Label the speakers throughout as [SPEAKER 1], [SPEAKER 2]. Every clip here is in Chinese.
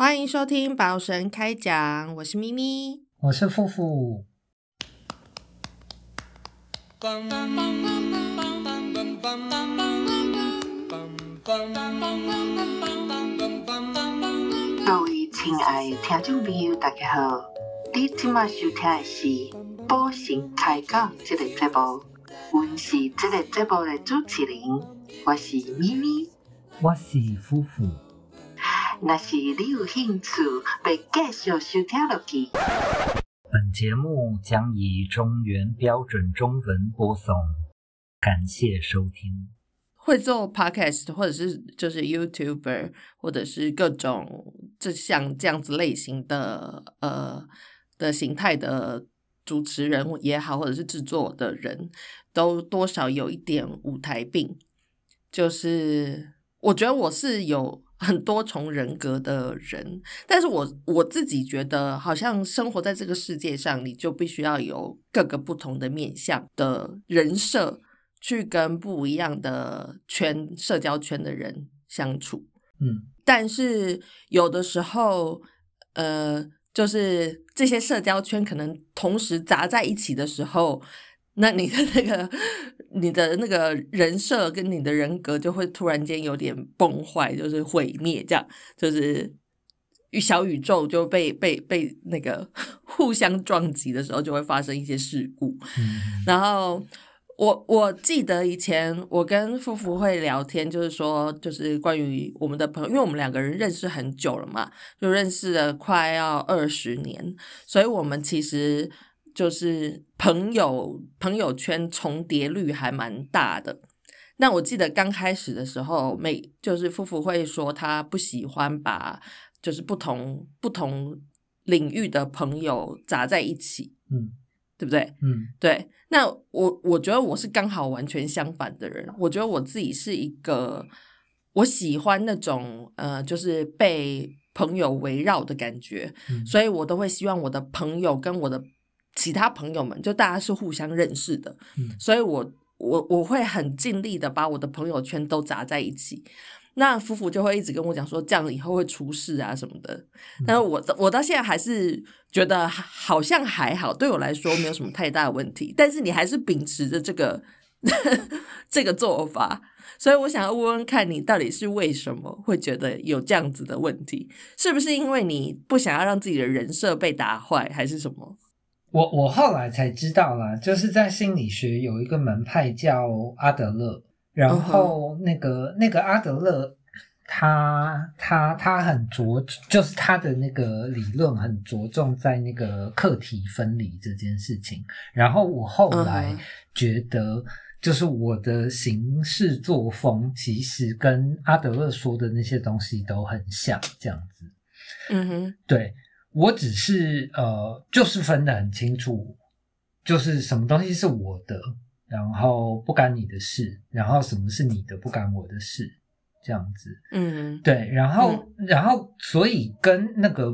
[SPEAKER 1] 欢迎收听宝神开讲，我是咪咪。
[SPEAKER 2] 我是富富。
[SPEAKER 3] 各位亲爱的听众朋友，大家好！你今麦收听的是《宝神开讲》这个节目，我是这个节目的主持人，我是咪咪。
[SPEAKER 2] 我是富富。
[SPEAKER 3] 若是你有兴趣，要继续收听落去。
[SPEAKER 2] 本节目将以中原标准中文播送，感谢收听。
[SPEAKER 1] 会做 podcast 或者是就是 YouTuber 或者是各种这像这样子类型的呃的形态的主持人也好，或者是制作的人都多少有一点舞台病。就是我觉得我是有很多重人格的人，但是我我自己觉得，好像生活在这个世界上，你就必须要有各个不同的面向的人设。去跟不一样的圈、社交圈的人相处，
[SPEAKER 2] 嗯，
[SPEAKER 1] 但是有的时候，呃，就是这些社交圈可能同时砸在一起的时候，那你的那个、你的那个人设跟你的人格就会突然间有点崩坏，就是毁灭，这样。就是小宇宙就被被被那个 互相撞击的时候，就会发生一些事故，然后。我我记得以前我跟夫妇会聊天，就是说，就是关于我们的朋友，因为我们两个人认识很久了嘛，就认识了快要二十年，所以我们其实就是朋友朋友圈重叠率还蛮大的。那我记得刚开始的时候，每就是夫妇会说他不喜欢把就是不同不同领域的朋友砸在一起，
[SPEAKER 2] 嗯。
[SPEAKER 1] 对不对？
[SPEAKER 2] 嗯，
[SPEAKER 1] 对。那我我觉得我是刚好完全相反的人。我觉得我自己是一个，我喜欢那种呃，就是被朋友围绕的感觉。所以我都会希望我的朋友跟我的其他朋友们，就大家是互相认识的。所以我我我会很尽力的把我的朋友圈都砸在一起。那夫妇就会一直跟我讲说，这样以后会出事啊什么的。但是我我到现在还是觉得好像还好，对我来说没有什么太大的问题。但是你还是秉持着这个 这个做法，所以我想要问问看你到底是为什么会觉得有这样子的问题？是不是因为你不想要让自己的人设被打坏，还是什么？
[SPEAKER 2] 我我后来才知道啦，就是在心理学有一个门派叫阿德勒。然后那个那个阿德勒，他他他很着，就是他的那个理论很着重在那个课题分离这件事情。然后我后来觉得，就是我的行事作风其实跟阿德勒说的那些东西都很像，这样子。
[SPEAKER 1] 嗯哼，
[SPEAKER 2] 对我只是呃，就是分得很清楚，就是什么东西是我的。然后不干你的事，然后什么是你的不干我的事，这样子，
[SPEAKER 1] 嗯，
[SPEAKER 2] 对，然后然后所以跟那个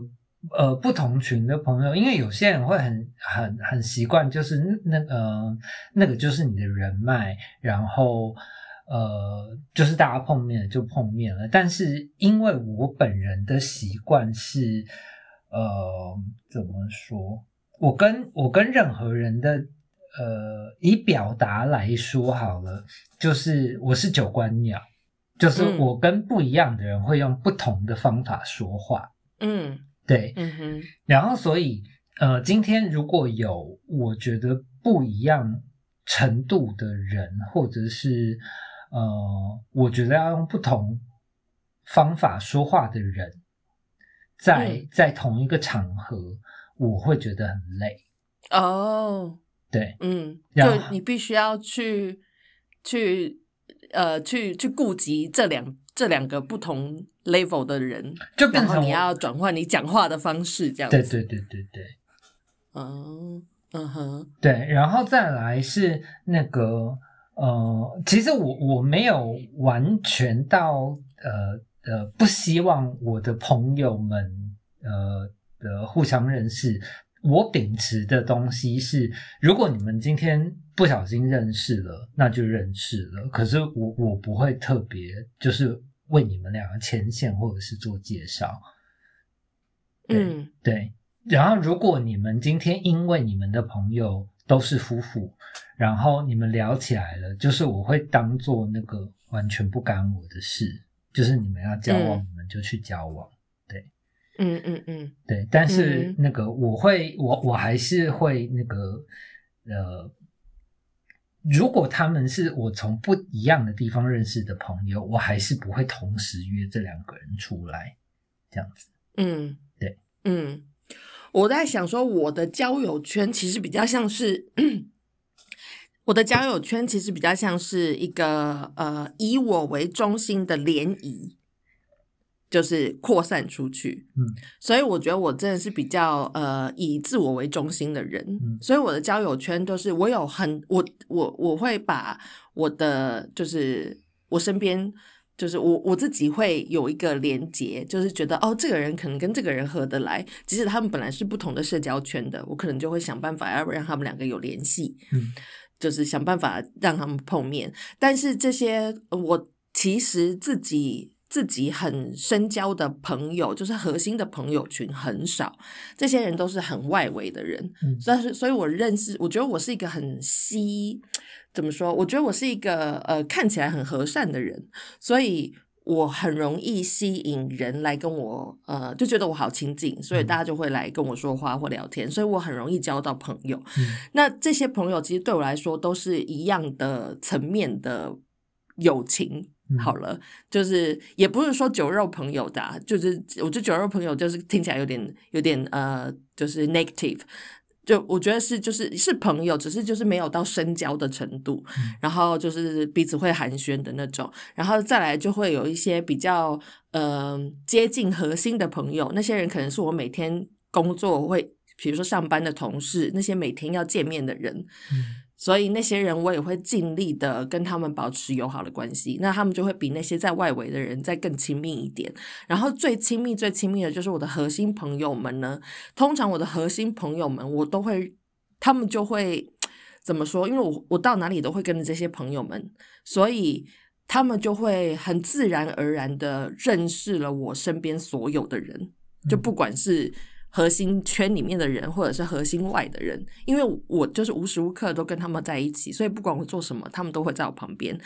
[SPEAKER 2] 呃不同群的朋友，因为有些人会很很很习惯，就是那呃那个就是你的人脉，然后呃就是大家碰面了就碰面了，但是因为我本人的习惯是呃怎么说，我跟我跟任何人的。呃，以表达来说好了，就是我是九官鸟，就是我跟不一样的人会用不同的方法说话。
[SPEAKER 1] 嗯，
[SPEAKER 2] 对，
[SPEAKER 1] 嗯哼。
[SPEAKER 2] 然后，所以呃，今天如果有我觉得不一样程度的人，或者是呃，我觉得要用不同方法说话的人，在在同一个场合，我会觉得很累。
[SPEAKER 1] 哦。
[SPEAKER 2] 对，
[SPEAKER 1] 嗯，就你必须要去去呃去去顾及这两这两个不同 level 的人，
[SPEAKER 2] 就变成
[SPEAKER 1] 你要转换你讲话的方式，这样
[SPEAKER 2] 子。对对对对对。
[SPEAKER 1] 嗯嗯哼，
[SPEAKER 2] 对，然后再来是那个呃，其实我我没有完全到呃呃不希望我的朋友们呃的互相认识。我秉持的东西是，如果你们今天不小心认识了，那就认识了。可是我我不会特别就是为你们两个牵线或者是做介绍，
[SPEAKER 1] 嗯
[SPEAKER 2] 对。然后，如果你们今天因为你们的朋友都是夫妇，然后你们聊起来了，就是我会当做那个完全不干我的事，就是你们要交往，
[SPEAKER 1] 嗯
[SPEAKER 2] 你们就去交往。
[SPEAKER 1] 对嗯嗯嗯
[SPEAKER 2] 对，但是
[SPEAKER 1] 嗯
[SPEAKER 2] 那个我会，我我还是会那个呃，如果他们是我从不一样的地方认识的朋友，我还是不会同时约这两个人出来，这样子。
[SPEAKER 1] 嗯，
[SPEAKER 2] 对，
[SPEAKER 1] 嗯，我在想说，我的交友圈其实比较像是。我的交友圈其实比较像是一个呃以我为中心的联谊，就是扩散出去。
[SPEAKER 2] 嗯，
[SPEAKER 1] 所以我觉得我真的是比较呃以自我为中心的人。
[SPEAKER 2] 嗯
[SPEAKER 1] 所以我的交友圈都是我有很我我我会把我的就是我身边。就是我我自己会有一个连接，就是觉得哦，这个人可能跟这个人合得来，即使他们本来是不同的社交圈的，我可能就会想办法要让他们两个有联系。
[SPEAKER 2] 嗯
[SPEAKER 1] 就是想办法让他们碰面。但是这些呃我其实自己自己很深交的朋友，就是核心的朋友群很少，这些人都是很外围的人。
[SPEAKER 2] 嗯
[SPEAKER 1] 但是，所以我认识，我觉得我是一个很稀，怎么说？我觉得我是一个呃看起来很和善的人，所以。我很容易吸引人来跟我，呃，就觉得我好亲近，所以
[SPEAKER 2] 嗯
[SPEAKER 1] 大家就会来跟我说话或聊天，所以我很容易交到朋友。
[SPEAKER 2] 嗯
[SPEAKER 1] 那这些朋友其实对我来说都是一样的层面的友情。
[SPEAKER 2] 嗯
[SPEAKER 1] 好了，就是也不是说酒肉朋友的、啊，就是我觉得酒肉朋友就是听起来有点有点呃，就是 negative。就我觉得是就是是朋友，只是就是没有到深交的程度，
[SPEAKER 2] 嗯。
[SPEAKER 1] 然后就是彼此会寒暄的那种，然后再来就会有一些比较呃接近核心的朋友，那些人可能是我每天工作会，比如说上班的同事，那些每天要见面的人，
[SPEAKER 2] 嗯
[SPEAKER 1] 所以那些人我也会尽力的跟他们保持友好的关系，那他们就会比那些在外围的人再更亲密一点。然后最亲密、最亲密的就是我的核心朋友们呢。通常我的核心朋友们，我都会，他们就会怎么说？因为我我到哪里都会跟着这些朋友们，所以他们就会很自然而然的认识了我身边所有的人，就不管是。核心圈里面的人，或者是核心外的人，因为我就是无时无刻都跟他们在一起，所以不管我做什么，他们都会在我旁边，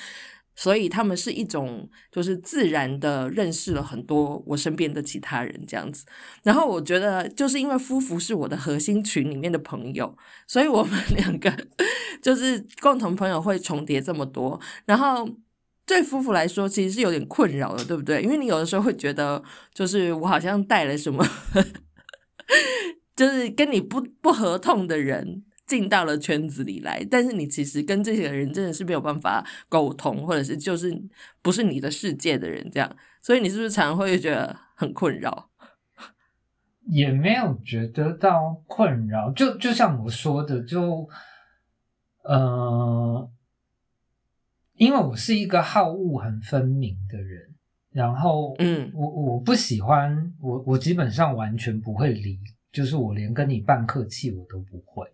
[SPEAKER 1] 所以他们是一种就是自然的认识了很多我身边的其他人这样子。然后我觉得，就是因为夫妇是我的核心群里面的朋友，所以我们 两个就是共同朋友会重叠这么多，然后。对夫妇来说，其实是有点困扰的，对不对？因为你有的时候会觉得，就是我好像带了什么，就是跟你不不合同的人进到了圈子里来，但是你其实跟这些人真的是没有办法沟通，或者是就是不是你的世界的人，这样，所以你是不是常常会觉得很困扰？
[SPEAKER 2] 也没有觉得到困扰，就就像我说的，就呃，因为我是一个好恶很分明的人，然后
[SPEAKER 1] 嗯
[SPEAKER 2] 我我不喜欢我我基本上完全不会理，就是我连跟你半客气我都不会。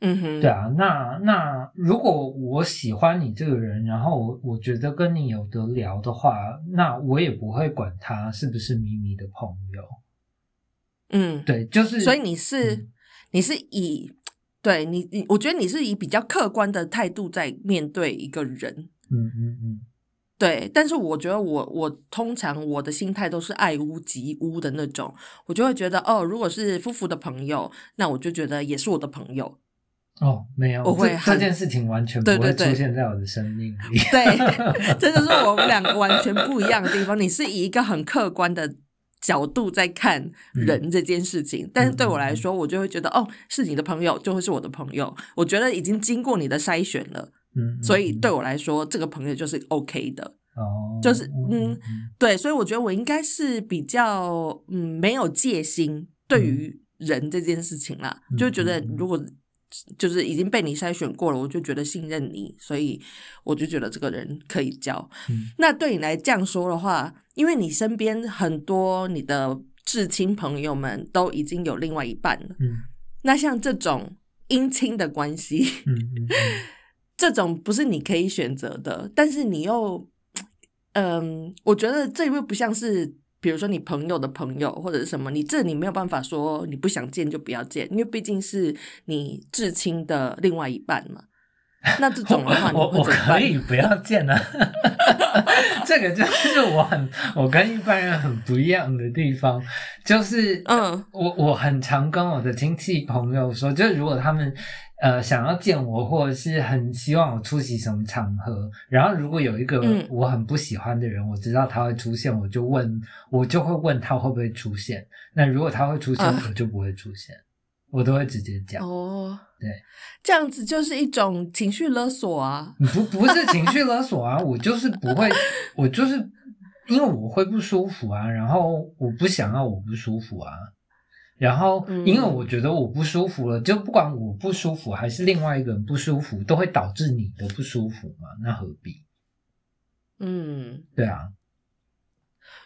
[SPEAKER 1] 嗯哼，
[SPEAKER 2] 对啊，那那如果我喜欢你这个人，然后我我觉得跟你有得聊的话，那我也不会管他是不是咪咪的朋友。
[SPEAKER 1] 嗯，
[SPEAKER 2] 对，就是
[SPEAKER 1] 所以你是、
[SPEAKER 2] 嗯
[SPEAKER 1] 你是以对你你，我觉得你是以比较客观的态度在面对一个人，
[SPEAKER 2] 嗯嗯嗯，
[SPEAKER 1] 对，但是我觉得我我通常我的心态都是爱屋及乌的那种，我就会觉得哦，如果是夫妇的朋友，那我就觉得也是我的朋友，
[SPEAKER 2] 哦，没有，
[SPEAKER 1] 我会这
[SPEAKER 2] 件事情完全不会出现在我的生命里。
[SPEAKER 1] 对，这就是我们两个完全不一样的地方。你是以一个很客观的角度在看人这件事情，但是对我来说，我就会觉得哦，是你的朋友就会是我的朋友，我觉得已经经过你的筛选了，
[SPEAKER 2] 嗯，
[SPEAKER 1] 所以
[SPEAKER 2] 嗯
[SPEAKER 1] 对我来说，这个朋友就是 OK 的。
[SPEAKER 2] 哦，
[SPEAKER 1] 就是嗯
[SPEAKER 2] 嗯
[SPEAKER 1] 对，所以我觉得我应该是比较嗯没有戒心对于人这件事情啦，
[SPEAKER 2] 嗯
[SPEAKER 1] 就觉得如果就是已经被你筛选过了，我就觉得信任你，所以我就觉得这个人可以交。
[SPEAKER 2] 嗯。
[SPEAKER 1] 那对你来这样说的话，因为你身边很多你的至亲朋友们都已经有另外一半了，
[SPEAKER 2] 嗯。
[SPEAKER 1] 那像这种姻亲的关系，
[SPEAKER 2] 嗯嗯嗯
[SPEAKER 1] 这种不是你可以选择的，但是你又，嗯，我觉得这又不像是，比比如说你朋友的朋友或者是什么，你这你没有办法说你不想见就不要见，因为毕竟是你至亲的另外一半嘛。那这种的话，你
[SPEAKER 2] 我我
[SPEAKER 1] 会怎么办？
[SPEAKER 2] 可以不要见啊，这个就是我很我跟一般人很不一样的地方，就是
[SPEAKER 1] 嗯
[SPEAKER 2] 我我很常跟我的亲戚朋友说，就是如果他们呃想要见我，或者是很希望我出席什么场合，然后如果有一个
[SPEAKER 1] 嗯
[SPEAKER 2] 我很不喜欢的人，我知道他会出现，我就问我就会问他会不会出现。那如果他会出现，
[SPEAKER 1] 啊
[SPEAKER 2] 我就不会出现，我都会直接讲。
[SPEAKER 1] 哦，
[SPEAKER 2] 对，
[SPEAKER 1] 这样子就是一种情绪勒索啊。
[SPEAKER 2] 不不是情绪勒索啊，我就是不会，我就是因为我会不舒服啊，然后我不想要我不舒服啊，然后
[SPEAKER 1] 嗯
[SPEAKER 2] 因为我觉得我不舒服了，就不管我不舒服还是另外一个人不舒服，都会导致你的不舒服嘛，那何必？
[SPEAKER 1] 嗯，
[SPEAKER 2] 对啊，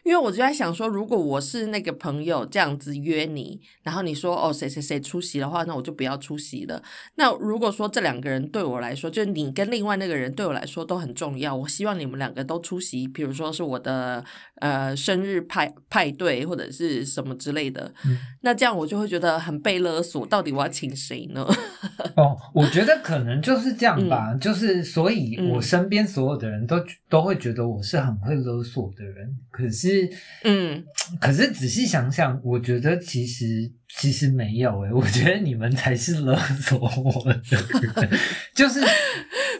[SPEAKER 1] 因为我就在想说，如果我是那个朋友这样子约你，然后你说哦谁谁谁出席的话，那我就不要出席了。那如果说这两个人对我来说，就是你跟另外那个人对我来说都很重要，我希望你们两个都出席，比如说是我的呃生日派派对或者是什么之类的，
[SPEAKER 2] 嗯
[SPEAKER 1] 那这样我就会觉得很被勒索，到底我要请谁呢？
[SPEAKER 2] 哦，我觉得可能就是这样吧，就是所以
[SPEAKER 1] 嗯。
[SPEAKER 2] 我身边所有的人都都会觉得我是很会勒索的人，可是
[SPEAKER 1] 嗯，
[SPEAKER 2] 可是仔细想想，我觉得其实其实没有诶、我觉得你们才是勒索我的人，就是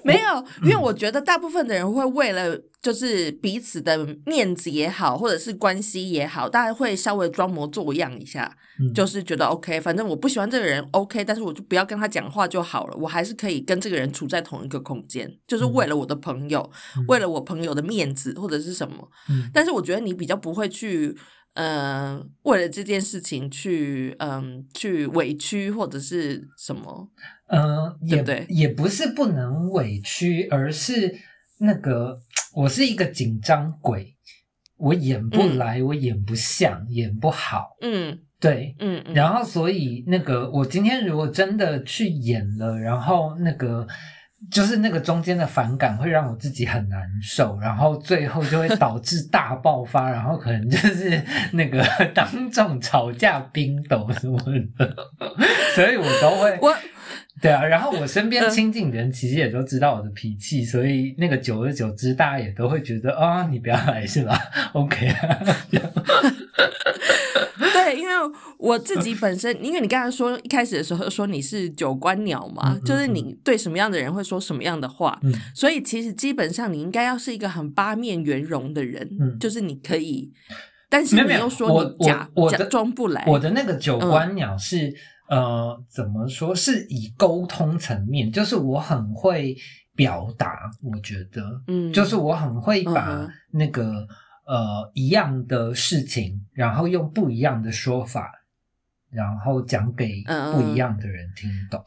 [SPEAKER 1] 没有，因为我觉得大部分的人会为了就是彼此的面子也好，或者是关系也好，大家会稍微装模作样一下，
[SPEAKER 2] 嗯
[SPEAKER 1] 就是觉得 OK，反正我不喜欢这个人 OK，但是我就不要跟他讲话就好了，我还是可以跟这个人处在同一个空间，就是为了我的朋友，
[SPEAKER 2] 嗯
[SPEAKER 1] 为了我朋友的面子或者是什么。
[SPEAKER 2] 嗯
[SPEAKER 1] 但是我觉得你比较不会去。呃，为了这件事情去，嗯、去委屈或者是什么，
[SPEAKER 2] 呃，也
[SPEAKER 1] 对对？
[SPEAKER 2] 也不是不能委屈，而是那个我是一个紧张鬼，我演不
[SPEAKER 1] 嗯。
[SPEAKER 2] 来，我演不像，演不好，
[SPEAKER 1] 嗯
[SPEAKER 2] 对。
[SPEAKER 1] 嗯嗯，
[SPEAKER 2] 然后，所以那个我今天如果真的去演了，然后那个就是那个中间的反感会让我自己很难受，然后最后就会导致大爆发，然后可能就是那个当众吵架、冰斗什么的，所以我都会
[SPEAKER 1] 我
[SPEAKER 2] 对啊。然后我身边
[SPEAKER 1] 嗯
[SPEAKER 2] 亲近的人其实也都知道我的脾气，所以那个久而久之，大家也都会觉得啊、你不要来是吧？OK 啊，
[SPEAKER 1] 我自己本身，因为你刚才说一开始的时候说你是九官鸟嘛，就是你对什么样的人会说什么样的话，
[SPEAKER 2] 嗯。
[SPEAKER 1] 所以其实基本上你应该要是一个很八面圆融的人，
[SPEAKER 2] 嗯。
[SPEAKER 1] 就是你可以，但是你又说你假装不来，
[SPEAKER 2] 我的那个九官鸟是、呃，怎么说？是以沟通层面，就是我很会表达，我觉得，
[SPEAKER 1] 嗯。
[SPEAKER 2] 就是我很会把那个、呃一样的事情，然后用不一样的说法，然后讲给
[SPEAKER 1] 嗯
[SPEAKER 2] 不一样的人听懂，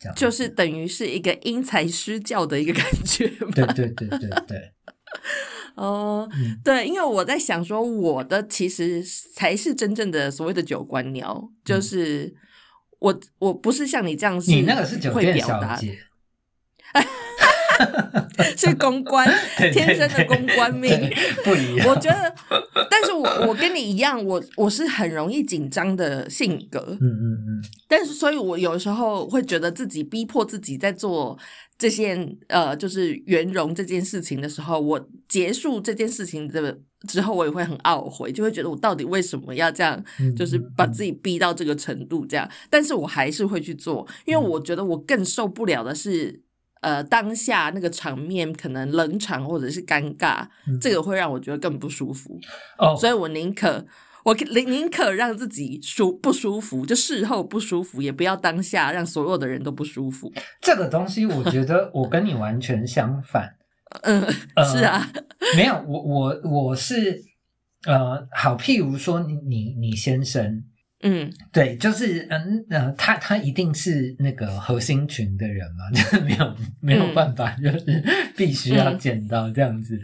[SPEAKER 2] 这样。
[SPEAKER 1] 就是等于是一个因材施教的一个感觉嘛。
[SPEAKER 2] 对对对对对，
[SPEAKER 1] 哦，
[SPEAKER 2] 嗯。
[SPEAKER 1] 对，因为我在想说，我的其实才是真正的所谓的九官鸟，就是我我不是像你这样是
[SPEAKER 2] 你那个是酒店
[SPEAKER 1] 会表达，
[SPEAKER 2] 小姐，
[SPEAKER 1] 是公关 天生的公关命。
[SPEAKER 2] 不一样。
[SPEAKER 1] 我觉得，但是我我跟你一样，我我是很容易紧张的性格，
[SPEAKER 2] 嗯嗯嗯，
[SPEAKER 1] 但是所以，我有时候会觉得自己逼迫自己在做这件呃，就是圆融这件事情的时候，我结束这件事情的之后，我也会很懊悔，就会觉得我到底为什么要这样，
[SPEAKER 2] 嗯
[SPEAKER 1] 就是把自己逼到这个程度这样。但是我还是会去做，因为我觉得我更受不了的是。呃，当下那个场面可能冷场或者是尴尬，
[SPEAKER 2] 嗯
[SPEAKER 1] 这个会让我觉得更不舒服。
[SPEAKER 2] 哦，
[SPEAKER 1] 所以我宁可我宁宁可让自己舒不舒服，就事后不舒服，也不要当下让所有的人都不舒服。
[SPEAKER 2] 这个东西，我觉得我跟你完全相反。
[SPEAKER 1] 嗯，
[SPEAKER 2] 呃
[SPEAKER 1] 是啊，
[SPEAKER 2] 没有，我我我是呃，好，譬如说你你你先生，
[SPEAKER 1] 嗯。
[SPEAKER 2] 对，就是嗯呃，他他一定是那个核心群的人嘛，就是没有没有
[SPEAKER 1] 嗯。
[SPEAKER 2] 办法，就是必须要见到这样子。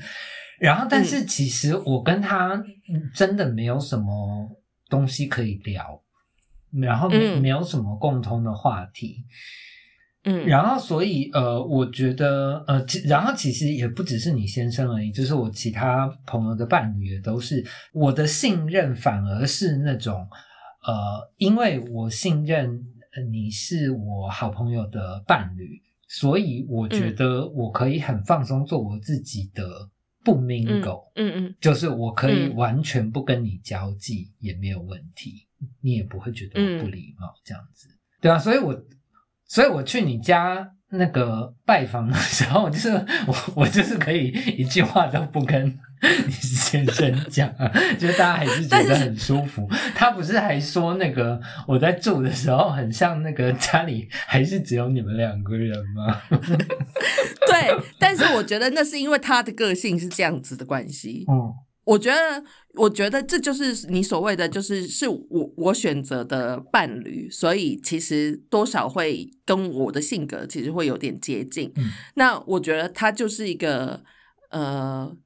[SPEAKER 2] 然后，但是其实我跟他嗯真的没有什么东西可以聊，然后没
[SPEAKER 1] 嗯。
[SPEAKER 2] 没有什么共通的话题。
[SPEAKER 1] 嗯，
[SPEAKER 2] 然后，所以呃，我觉得呃，其然后其实也不只是你先生而已，就是我其他朋友的伴侣也都是我的信任，反而是那种呃，因为我信任呃你是我好朋友的伴侣，所以我觉
[SPEAKER 1] 嗯
[SPEAKER 2] 得我可以很放松做我自己的不 mingle，、
[SPEAKER 1] 嗯嗯。
[SPEAKER 2] 就是我可以
[SPEAKER 1] 嗯。
[SPEAKER 2] 完全不跟你交际也没有问题，你也不会觉得我不
[SPEAKER 1] 嗯。
[SPEAKER 2] 礼貌这样子，对啊，所以我所以我去你家那个拜访的时候，就是我我就是可以一句话都不跟你先生讲啊，就是大家还是觉得很舒服。他不是还说那个我在住的时候很像那个家里还是只有你们两个人吗？
[SPEAKER 1] 对，但是我觉得那是因为他的个性是这样子的关系。
[SPEAKER 2] 嗯
[SPEAKER 1] 我觉得，我觉得这就是你所谓的，就是是我我选择的伴侣，所以其实多少会跟我的性格其实会有点接近。
[SPEAKER 2] 嗯
[SPEAKER 1] 那我觉得他就是一个呃。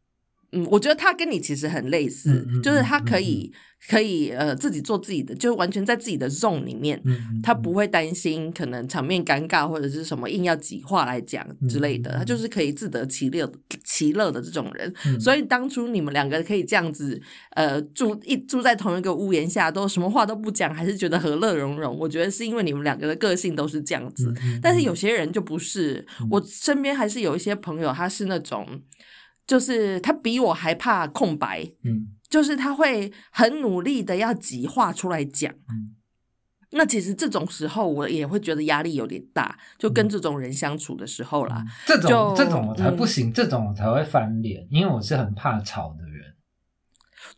[SPEAKER 1] 嗯，我觉得他跟你其实很类似，就是他可以、可以呃自己做自己的，就完全在自己的 zone 里面，
[SPEAKER 2] 嗯，
[SPEAKER 1] 他不会担心可能场面尴尬或者是什么硬要挤话来讲之类的，他就是可以自得其乐其乐的这种人。
[SPEAKER 2] 嗯
[SPEAKER 1] 所以当初你们两个可以这样子，呃，住一住在同一个屋檐下，都什么话都不讲，还是觉得和乐融融。我觉得是因为你们两个的个性都是这样子。
[SPEAKER 2] 嗯
[SPEAKER 1] 但是有些人就不是，
[SPEAKER 2] 嗯
[SPEAKER 1] 我身边还是有一些朋友，他是那种，就是他比我还怕空白，
[SPEAKER 2] 嗯
[SPEAKER 1] 就是他会很努力的要挤话出来讲。
[SPEAKER 2] 嗯
[SPEAKER 1] 那其实这种时候，我也会觉得压力有点大，就跟这种人相处的时候啦。
[SPEAKER 2] 这种这种我才
[SPEAKER 1] 嗯
[SPEAKER 2] 不行，这种我才会翻脸，因为我是很怕吵的人。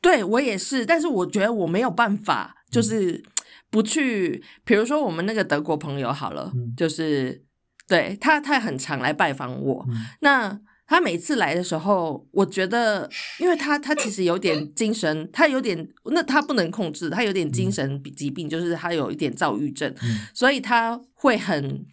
[SPEAKER 1] 对我也是，但是我觉得我没有办法，
[SPEAKER 2] 嗯
[SPEAKER 1] 就是不去，比如说我们那个德国朋友好了，
[SPEAKER 2] 嗯
[SPEAKER 1] 就是对他，他很常来拜访我。
[SPEAKER 2] 嗯
[SPEAKER 1] 那他每次来的时候，我觉得，因为他他其实有点精神，他有点那他不能控制，他有点精神疾病，就是他有一点躁郁症，
[SPEAKER 2] 嗯。
[SPEAKER 1] 所以他会很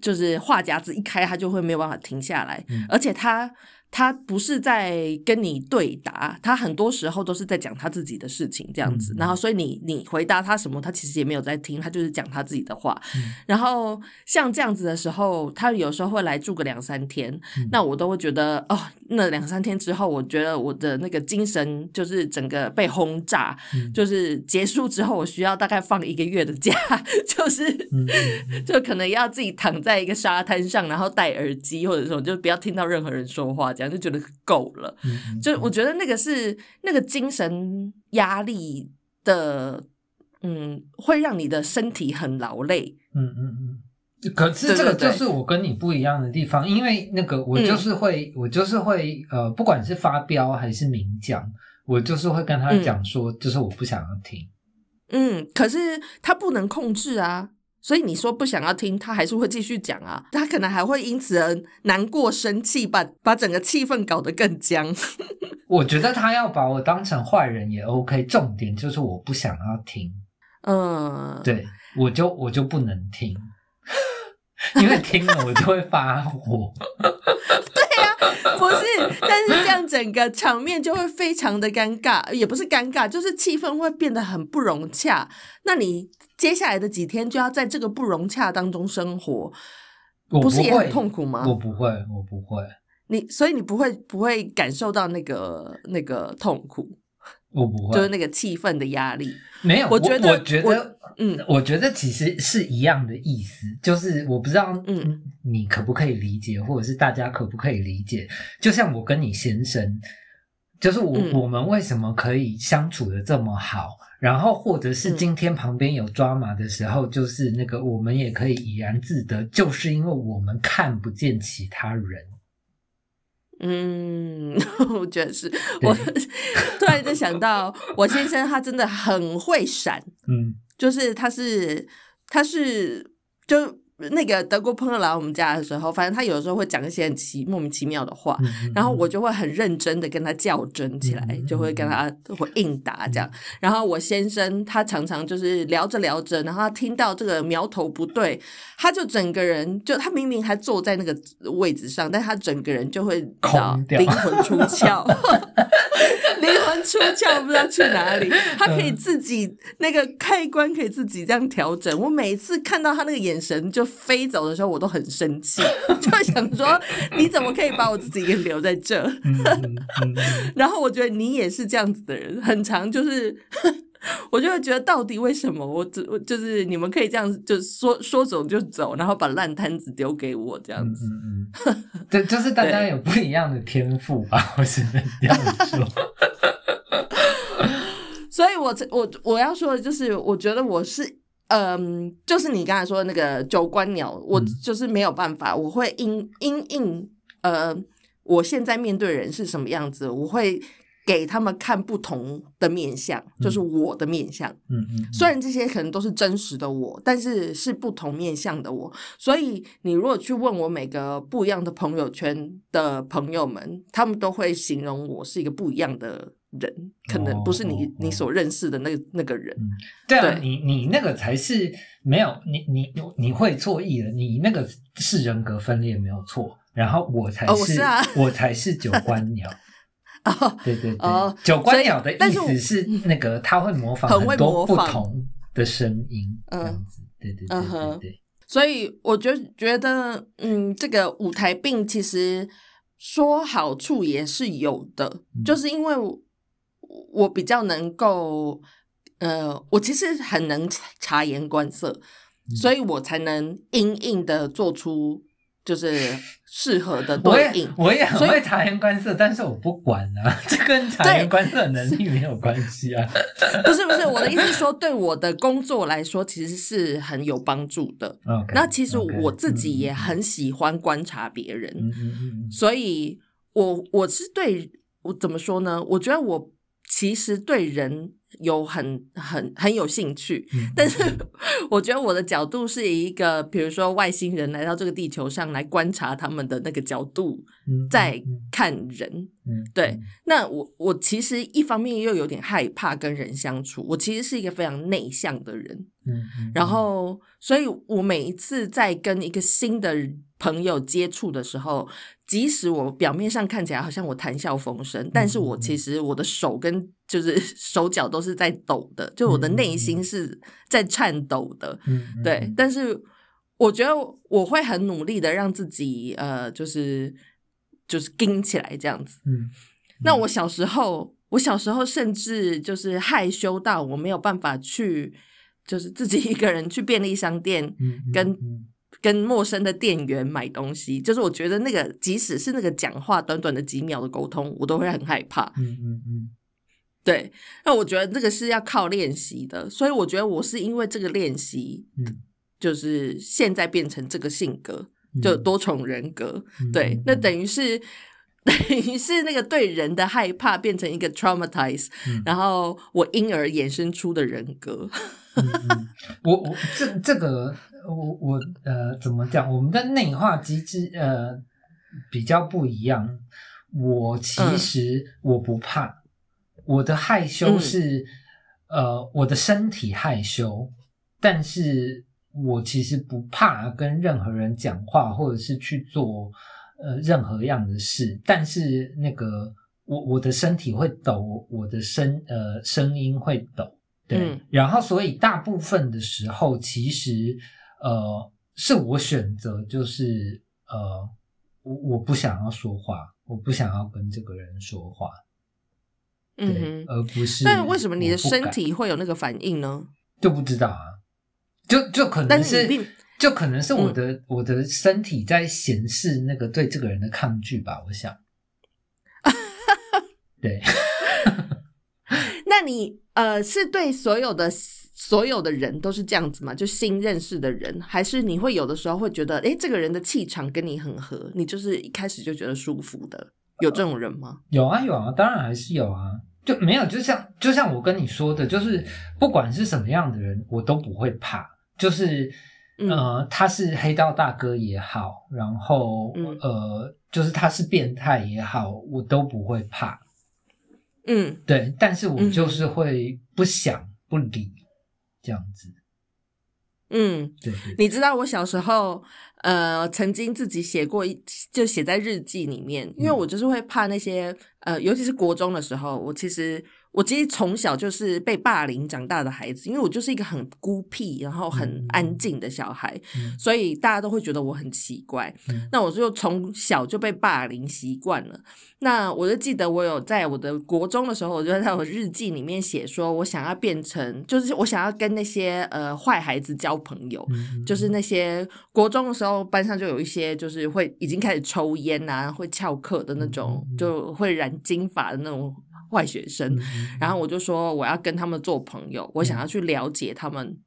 [SPEAKER 1] 就是话匣子一开，他就会没有办法停下来，
[SPEAKER 2] 嗯。
[SPEAKER 1] 而且他他不是在跟你对答，他很多时候都是在讲他自己的事情这样子，
[SPEAKER 2] 嗯
[SPEAKER 1] 然后所以你你回答他什么，他其实也没有在听，他就是讲他自己的话。
[SPEAKER 2] 嗯
[SPEAKER 1] 然后像这样子的时候，他有时候会来住个两三天，
[SPEAKER 2] 嗯
[SPEAKER 1] 那我都会觉得哦，那两三天之后，我觉得我的那个精神就是整个被轰炸，
[SPEAKER 2] 嗯
[SPEAKER 1] 就是结束之后，我需要大概放一个月的假，就是。就可能要自己躺在一个沙滩上，然后戴耳机，或者说就不要听到任何人说话，这样就觉得够了。就我觉得那个是那个精神压力的，嗯，会让你的身体很劳累。
[SPEAKER 2] 嗯嗯嗯。可是
[SPEAKER 1] 对
[SPEAKER 2] 这个就是我跟你不一样的地方，因为那个我就是会，我就是会，呃，不管是发飙还是明讲，我就是会跟他
[SPEAKER 1] 嗯
[SPEAKER 2] 讲说，就是我不想要听。
[SPEAKER 1] 嗯，可是他不能控制啊，所以你说不想要听，他还是会继续讲啊。他可能还会因此而难过、生气，把把整个气氛搞得更僵。
[SPEAKER 2] 我觉得他要把我当成坏人也 OK，重点就是我不想要听，
[SPEAKER 1] 嗯，
[SPEAKER 2] 对我就我就不能听，因为听了我就会发火。
[SPEAKER 1] 不是，但是这样整个场面就会非常的尴尬，也不是尴尬，就是气氛会变得很不融洽。那你接下来的几天就要在这个不融洽当中生活，
[SPEAKER 2] 我
[SPEAKER 1] 不是也很痛苦吗
[SPEAKER 2] 我不会，我不会，
[SPEAKER 1] 你所以你不会不会感受到那个那个痛苦，
[SPEAKER 2] 我不会，
[SPEAKER 1] 就是那个气氛的压力。
[SPEAKER 2] 没有。
[SPEAKER 1] 我觉得
[SPEAKER 2] 我觉
[SPEAKER 1] 我
[SPEAKER 2] 得，
[SPEAKER 1] 嗯
[SPEAKER 2] 我觉得其实是一样的意思，就是我不知道，
[SPEAKER 1] 嗯
[SPEAKER 2] 嗯，你可不可以理解，或者是大家可不可以理解？就像我跟你先生，就是我、
[SPEAKER 1] 嗯
[SPEAKER 2] 我们为什么可以相处的这么好，然后或者是
[SPEAKER 1] 嗯。
[SPEAKER 2] 今天旁边有抓马的时候，就是那个我们也可以怡然自得，就是因为我们看不见其他人。
[SPEAKER 1] 嗯，我觉得是。我 突然就想到，我先生他真的很会闪，
[SPEAKER 2] 嗯。
[SPEAKER 1] 就是他是他是就那个德国朋友来我们家的时候，反正他有时候会讲一些很奇莫名其妙的话，
[SPEAKER 2] 嗯
[SPEAKER 1] 然后我就会很认真的跟他较真起来，
[SPEAKER 2] 嗯
[SPEAKER 1] 就会跟他会应答这样。然后我先生他常常就是聊着聊着，然后他听到这个苗头不对，他就整个人就他明明还坐在那个位置上，但他整个人就会你知道
[SPEAKER 2] 空掉
[SPEAKER 1] 灵魂出窍，灵魂出窍不知道去哪里。他可以自己那个开关可以自己这样调整。我每次看到他那个眼神就飞走的时候，我都很生气，就想说你怎么可以把我自己给留在这？然后我觉得你也是这样子的人，很长就是。我就会觉得，到底为什么我只我就是你们可以这样，就说说走就走，然后把烂摊子丢给我这样
[SPEAKER 2] 嗯
[SPEAKER 1] 子。
[SPEAKER 2] 嗯嗯，对，就是大家有不一样的天赋吧，我只能这样说。
[SPEAKER 1] 所以我这我我要说的就是，我觉得我是。嗯，就是你刚才说的那个九官鸟，我
[SPEAKER 2] 嗯
[SPEAKER 1] 就是没有办法，我会因因应呃，我现在面对人是什么样子，我会给他们看不同的面相，就是我的面相。
[SPEAKER 2] 嗯嗯，
[SPEAKER 1] 虽然这些可能都是真实的我，但是是不同面相的我。所以你如果去问我每个不一样的朋友圈的朋友们，他们都会形容我是一个不一样的人，可能不是你、你所认识的那个那个人。
[SPEAKER 2] 对啊，
[SPEAKER 1] 对
[SPEAKER 2] 你你那个才是没有你你你会错意了，你那个是人格分裂没有错，然后我才
[SPEAKER 1] 哦我是啊
[SPEAKER 2] 我才是九官鸟。
[SPEAKER 1] 哦，
[SPEAKER 2] 对对对，
[SPEAKER 1] 哦
[SPEAKER 2] 九官鸟的意思是那个他会模仿
[SPEAKER 1] 很
[SPEAKER 2] 多不同的声音，这
[SPEAKER 1] 嗯
[SPEAKER 2] 样子。对对对对
[SPEAKER 1] 所以我就觉得，嗯，这个舞台病其实说好处也是有的，
[SPEAKER 2] 嗯
[SPEAKER 1] 就是因为我我比较能够，呃，我其实很能察言观色，
[SPEAKER 2] 嗯
[SPEAKER 1] 所以我才能硬硬的做出就是适合的对应。
[SPEAKER 2] 我也很会察言观色，但是我不管啊，这跟察言观色能力没有关系啊。
[SPEAKER 1] 不是不是，我的意思是说，对我的工作来说，其实是很有帮助的。那其实我自己也
[SPEAKER 2] 嗯
[SPEAKER 1] 很喜欢观察别人，所以我我是对我怎么说呢？我觉得我其实对人有很很很有兴趣，
[SPEAKER 2] 嗯，
[SPEAKER 1] 但 是我觉得我的角度是以一个比如说外星人来到这个地球上来观察他们的那个角度
[SPEAKER 2] 嗯
[SPEAKER 1] 在
[SPEAKER 2] 嗯
[SPEAKER 1] 看人。
[SPEAKER 2] 嗯
[SPEAKER 1] 对，那我我其实一方面又有点害怕跟人相处，我其实是一个非常内向的人，
[SPEAKER 2] 嗯嗯，
[SPEAKER 1] 然后，所以我每一次在跟一个新的朋友接触的时候，即使我表面上看起来好像我谈笑风生，但是我其实我的手跟就是 手脚都是在抖的，就我的内心是在颤抖的。
[SPEAKER 2] 嗯嗯
[SPEAKER 1] 对
[SPEAKER 2] 嗯，
[SPEAKER 1] 但是我觉得我会很努力的让自己呃，就是就是盯起来这样子。
[SPEAKER 2] 嗯，
[SPEAKER 1] 那我小时候，我小时候甚至就是害羞到我没有办法去，就是自己一个人去便利商店跟
[SPEAKER 2] 嗯
[SPEAKER 1] 跟陌生的店员买东西。就是我觉得那个，即使是那个讲话短短的几秒的沟通，我都会很害怕。
[SPEAKER 2] 嗯嗯嗯
[SPEAKER 1] 对，那我觉得这个是要靠练习的，所以我觉得我是因为这个练习，
[SPEAKER 2] 嗯
[SPEAKER 1] 就是现在变成这个性格，
[SPEAKER 2] 嗯
[SPEAKER 1] 就多重人格。对那等于是等于是那个对人的害怕变成一个 traumatize，、
[SPEAKER 2] 嗯
[SPEAKER 1] 然后我因而衍生出的人格。
[SPEAKER 2] 嗯嗯，我我这这个我我呃怎么讲？我们的内化机制呃比较不一样。我其
[SPEAKER 1] 嗯
[SPEAKER 2] 实我不怕，我的害羞
[SPEAKER 1] 嗯
[SPEAKER 2] 是、呃我的身体害羞，但是我其实不怕跟任何人讲话，或者是去做呃任何样的事，但是那个我我的身体会抖，我的声呃声音会抖。对，
[SPEAKER 1] 嗯
[SPEAKER 2] 然后所以大部分的时候，其实呃是我选择，就是呃我我不想要说话，我不想要跟这个人说话，对，
[SPEAKER 1] 嗯，
[SPEAKER 2] 而不是。
[SPEAKER 1] 但为什么你的身体会有那个反应呢？
[SPEAKER 2] 就不知道啊？就就可能
[SPEAKER 1] 是
[SPEAKER 2] 就可能是我的、我的身体在显示那个对这个人的抗拒吧，我想。对，
[SPEAKER 1] 那你呃是对所有的所有的人都是这样子吗？就新认识的人，还是你会有的时候会觉得，哎，这个人的气场跟你很合，你就是一开始就觉得舒服的，有这种人吗？
[SPEAKER 2] 有啊有啊，当然还是有啊，就没有就像就像我跟你说的，就是不管是什么样的人，我都不会怕，就是。
[SPEAKER 1] 嗯
[SPEAKER 2] 呃，他是黑道大哥也好，然后、
[SPEAKER 1] 嗯
[SPEAKER 2] 呃，就是他是变态也好，我都不会怕。
[SPEAKER 1] 嗯
[SPEAKER 2] 对，但是我
[SPEAKER 1] 嗯
[SPEAKER 2] 就是会不想不理这样子。
[SPEAKER 1] 嗯，
[SPEAKER 2] 对对，
[SPEAKER 1] 你知道我小时候，呃，曾经自己写过一，就写在日记里面，因为
[SPEAKER 2] 嗯
[SPEAKER 1] 我就是会怕那些，呃，尤其是国中的时候，我其实我其实从小就是被霸凌长大的孩子，因为我就是一个很孤僻，然后很安静的小孩，
[SPEAKER 2] 嗯
[SPEAKER 1] 所以大家都会觉得我很奇怪。
[SPEAKER 2] 嗯
[SPEAKER 1] 那我就从小就被霸凌习惯了。那我就记得我有在我的国中的时候，我就在我日记里面写说，我想要变成，就是我想要跟那些呃坏孩子交朋友。
[SPEAKER 2] 嗯
[SPEAKER 1] 就是那些国中的时候，班上就有一些就是会已经开始抽烟啊，会翘课的那种就会染金发的那种坏学生。然后我就说我要跟他们做朋友，我想要去了解他们，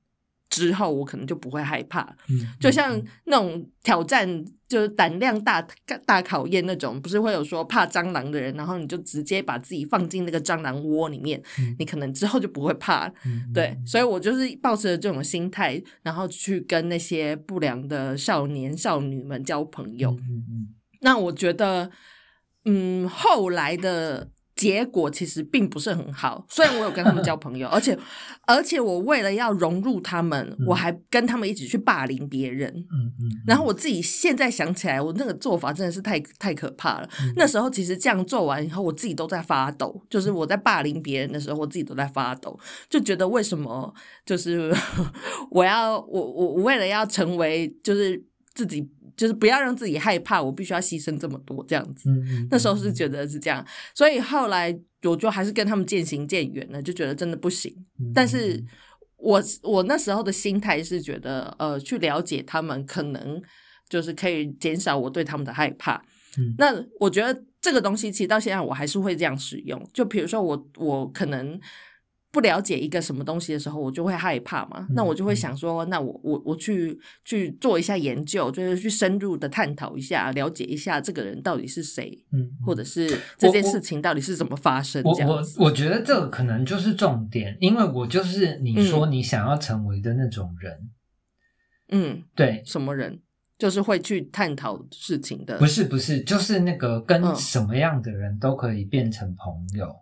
[SPEAKER 1] 之后我可能就不会害怕。
[SPEAKER 2] 嗯
[SPEAKER 1] 就像那种挑战，就是胆量大大考验那种，不是会有说怕蟑螂的人，然后你就直接把自己放进那个蟑螂窝里面，
[SPEAKER 2] 嗯
[SPEAKER 1] 你可能之后就不会怕。
[SPEAKER 2] 嗯
[SPEAKER 1] 对，所以我就是抱持着这种心态，然后去跟那些不良的少年少女们交朋友。
[SPEAKER 2] 嗯嗯
[SPEAKER 1] 那我觉得，嗯，后来的结果其实并不是很好。虽然我有跟他们交朋友，而且而且我为了要融入他们，我还跟他们一起去霸凌别人。
[SPEAKER 2] 嗯嗯，
[SPEAKER 1] 然后我自己现在想起来，我那个做法真的是太太可怕了。
[SPEAKER 2] 嗯
[SPEAKER 1] 那时候其实这样做完以后，我自己都在发抖，就是我在霸凌别人的时候，我自己都在发抖，就觉得为什么就是 我要我我我为了要成为就是自己就是不要让自己害怕，我必须要牺牲这么多这样子。那时候是觉得是这样，所以后来我就还是跟他们渐行渐远了，就觉得真的不行。
[SPEAKER 2] 嗯
[SPEAKER 1] 但是我我那时候的心态是觉得，呃，去了解他们，可能就是可以减少我对他们的害怕。
[SPEAKER 2] 嗯
[SPEAKER 1] 那我觉得这个东西其实到现在我还是会这样使用。就比如说我我可能不了解一个什么东西的时候，我就会害怕嘛。那我就会想说，那我我我去去做一下研究，就是去深入的探讨一下，了解一下这个人到底是谁，
[SPEAKER 2] 嗯，
[SPEAKER 1] 或者是这件事情到底是怎么发生。
[SPEAKER 2] 我我
[SPEAKER 1] 这样子
[SPEAKER 2] 我觉得这个可能就是重点，因为我就是你说
[SPEAKER 1] 嗯
[SPEAKER 2] 你想要成为的那种人，
[SPEAKER 1] 嗯，
[SPEAKER 2] 对，
[SPEAKER 1] 什么人？就是会去探讨事情的，
[SPEAKER 2] 不是不是，就是那个跟
[SPEAKER 1] 嗯
[SPEAKER 2] 什么样的人都可以变成朋友。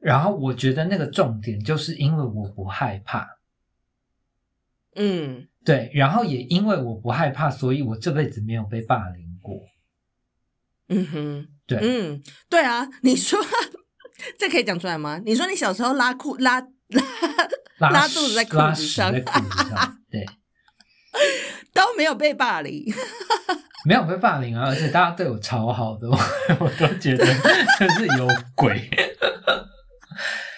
[SPEAKER 2] 然后我觉得那个重点就是因为我不害怕，
[SPEAKER 1] 嗯
[SPEAKER 2] 对，然后也因为我不害怕，所以我这辈子没有被霸凌过。
[SPEAKER 1] 嗯哼，
[SPEAKER 2] 对，
[SPEAKER 1] 嗯，对啊，你说这可以讲出来吗？你说你小时候拉裤拉拉拉肚子在裤
[SPEAKER 2] 拉
[SPEAKER 1] 子上
[SPEAKER 2] 在裤子上，对，
[SPEAKER 1] 都没有被霸凌，
[SPEAKER 2] 没有被霸凌啊，而且大家对我超好的，我我都觉得就是有鬼。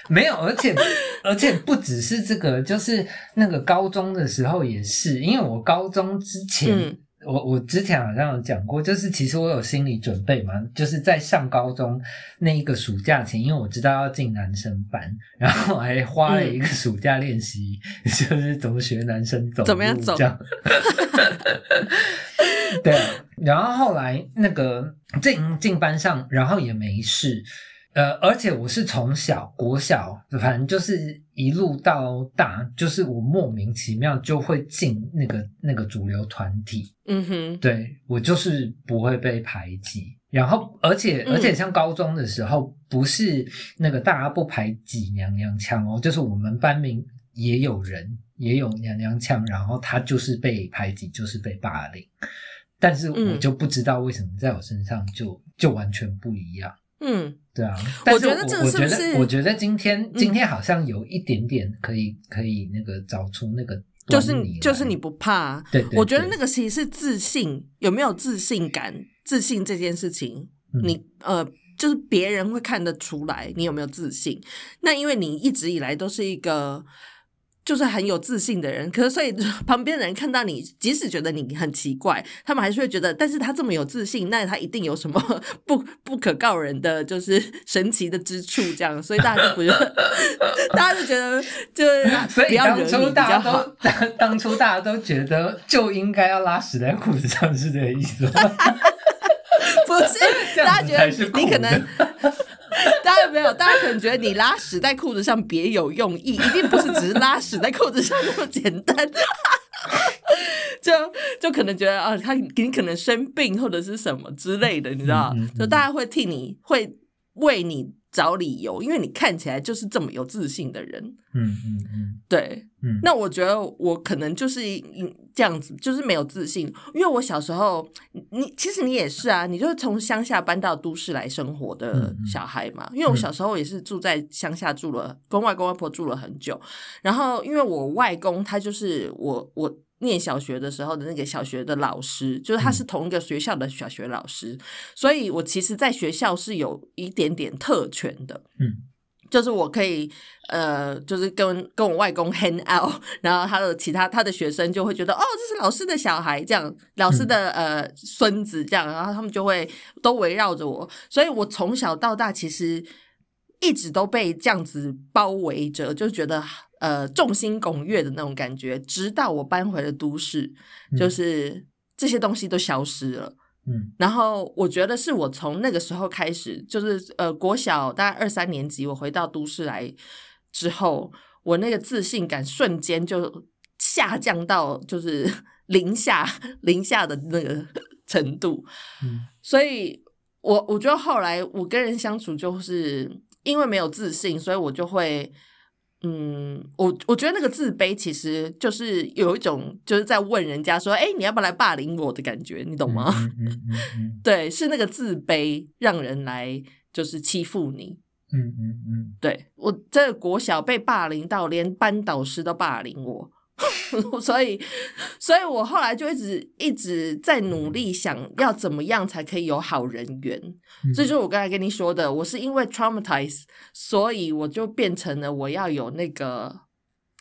[SPEAKER 2] 没有，而且 而且不只是这个，就是那个高中的时候也是，因为我高中之前，
[SPEAKER 1] 嗯
[SPEAKER 2] 我我之前好像有讲过，就是其实我有心理准备嘛，就是在上高中那一个暑假前，因为我知道要进男生班，然后还花了一个暑假练习，就是怎么学男生走路，
[SPEAKER 1] 怎么样走
[SPEAKER 2] 这样。对啊，然后后来那个进进班上，然后也没事，呃，而且我是从小国小，反正就是一路到大，就是我莫名其妙就会进那个那个主流团体，
[SPEAKER 1] 嗯哼，
[SPEAKER 2] 对我就是不会被排挤。然后，而且
[SPEAKER 1] 嗯
[SPEAKER 2] 而且像高中的时候，不是那个大家不排挤娘娘腔哦，就是我们班名也有人也有娘娘腔，然后他就是被排挤，就是被霸凌。但是我
[SPEAKER 1] 嗯
[SPEAKER 2] 就不知道为什么在我身上就就完全不一样。
[SPEAKER 1] 嗯
[SPEAKER 2] 对啊，但是
[SPEAKER 1] 觉得这个是不是
[SPEAKER 2] 得我觉得今天
[SPEAKER 1] 嗯
[SPEAKER 2] 今天好像有一点点可以可以那个找出那个
[SPEAKER 1] 就是
[SPEAKER 2] 端倪来
[SPEAKER 1] 就是你不怕，
[SPEAKER 2] 对对
[SPEAKER 1] 我觉得那个其实是自信，有没有自信感？自信这件事情，
[SPEAKER 2] 嗯
[SPEAKER 1] 你呃，就是别人会看得出来你有没有自信。那因为你一直以来都是一个就是很有自信的人，可是所以 旁边的人看到你，即使觉得你很奇怪，他们还是会觉得，但是他这么有自信，那他一定有什么 不不可告人的，就是神奇的之处，这样，所以大家就不觉得，大家就觉得就是
[SPEAKER 2] 所以
[SPEAKER 1] 不要惹你比
[SPEAKER 2] 当初大
[SPEAKER 1] 较好。
[SPEAKER 2] 家都当当初大家都觉得就应该要拉屎在裤子上，是这个意思吗？
[SPEAKER 1] 不是，大家觉得你可能
[SPEAKER 2] 的，
[SPEAKER 1] 大家没有，大家可能觉得你拉屎在裤子上别有用意，一定不是只是拉屎在裤子上那么简单。就就可能觉得啊，他你可能生病或者是什么之类的，你知道？
[SPEAKER 2] 嗯嗯嗯
[SPEAKER 1] 就大家会替你会为你找理由，因为你看起来就是这么有自信的人。
[SPEAKER 2] 嗯嗯嗯
[SPEAKER 1] 对，
[SPEAKER 2] 嗯，
[SPEAKER 1] 那我觉得我可能就是嗯这样子，就是没有自信，因为我小时候，你其实你也是啊，你就是从乡下搬到都市来生活的小孩嘛。因为我小时候也是住在乡下住了，跟外公外婆住了很久，然后因为我外公他就是我我。念小学的时候的那个小学的老师，就是他是同一个学校的小学老师，所以我其实在学校是有一点点特权的。
[SPEAKER 2] 嗯。
[SPEAKER 1] 就是我可以呃，就是跟跟我外公 hang out，然后他的其他他的学生就会觉得哦，这是老师的小孩，这样老师的、呃孙子这样，然后他们就会都围绕着我，所以我从小到大其实一直都被这样子包围着，就觉得呃众星拱月的那种感觉，直到我搬回了都市，
[SPEAKER 2] 嗯
[SPEAKER 1] 就是这些东西都消失了。
[SPEAKER 2] 嗯
[SPEAKER 1] 然后我觉得是我从那个时候开始，就是呃国小大概二三年级，我回到都市来之后，我那个自信感瞬间就下降到就是 零下零下的那个 程度。
[SPEAKER 2] 嗯
[SPEAKER 1] 所以我我觉得后来我跟人相处，就是因为没有自信，所以我就会。嗯，我我觉得那个自卑其实就是有一种就是在问人家说，哎、你要不要来霸凌我的感觉，你懂吗？
[SPEAKER 2] 嗯嗯嗯嗯
[SPEAKER 1] 对，是那个自卑让人来就是欺负你。
[SPEAKER 2] 嗯嗯嗯
[SPEAKER 1] 对我这个国小被霸凌到连班导师都霸凌我，所以，所以我后来就一直一直在努力想要怎么样才可以有好人缘。
[SPEAKER 2] 嗯，
[SPEAKER 1] 这就是我刚才跟你说的，我是因为 traumatize，所以我就变成了我要有那个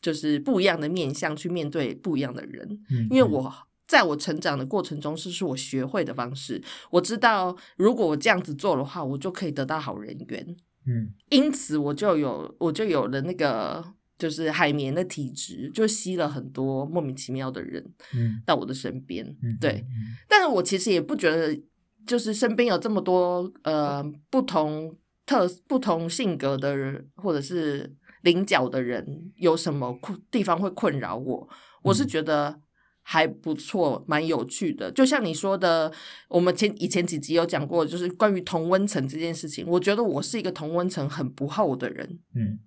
[SPEAKER 1] 就是不一样的面相去面对不一样的人。
[SPEAKER 2] 嗯
[SPEAKER 1] 因为我在我成长的过程中，这是我学会的方式。我知道，如果我这样子做的话，我就可以得到好人缘。
[SPEAKER 2] 嗯
[SPEAKER 1] 因此，我就有我就有了那个就是海绵的体质，就吸了很多莫名其妙的人
[SPEAKER 2] 嗯
[SPEAKER 1] 到我的身边。
[SPEAKER 2] 嗯，
[SPEAKER 1] 对，但是我其实也不觉得，就是身边有这么多呃不同特不同性格的人，或者是菱角的人，有什么困地方会困扰我？我是
[SPEAKER 2] 嗯
[SPEAKER 1] 觉得还不错，蛮有趣的。就像你说的，我们前以前几集有讲过，就是关于同温层这件事情。我觉得我是一个同温层很不厚的人，
[SPEAKER 2] 嗯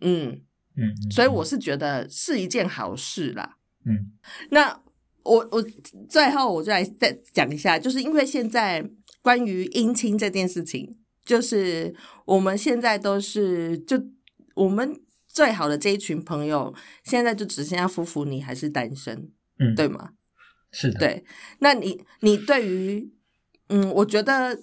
[SPEAKER 1] 嗯，
[SPEAKER 2] 嗯，
[SPEAKER 1] 所以我是觉得是一件好事啦。
[SPEAKER 2] 嗯。
[SPEAKER 1] 那我我最后我就来再讲一下，就是因为现在关于姻亲这件事情，就是我们现在都是就我们最好的这一群朋友，现在就只剩下夫妇，你还是单身，
[SPEAKER 2] 嗯。
[SPEAKER 1] 对吗？
[SPEAKER 2] 是的，
[SPEAKER 1] 对，那你你对于嗯，我觉得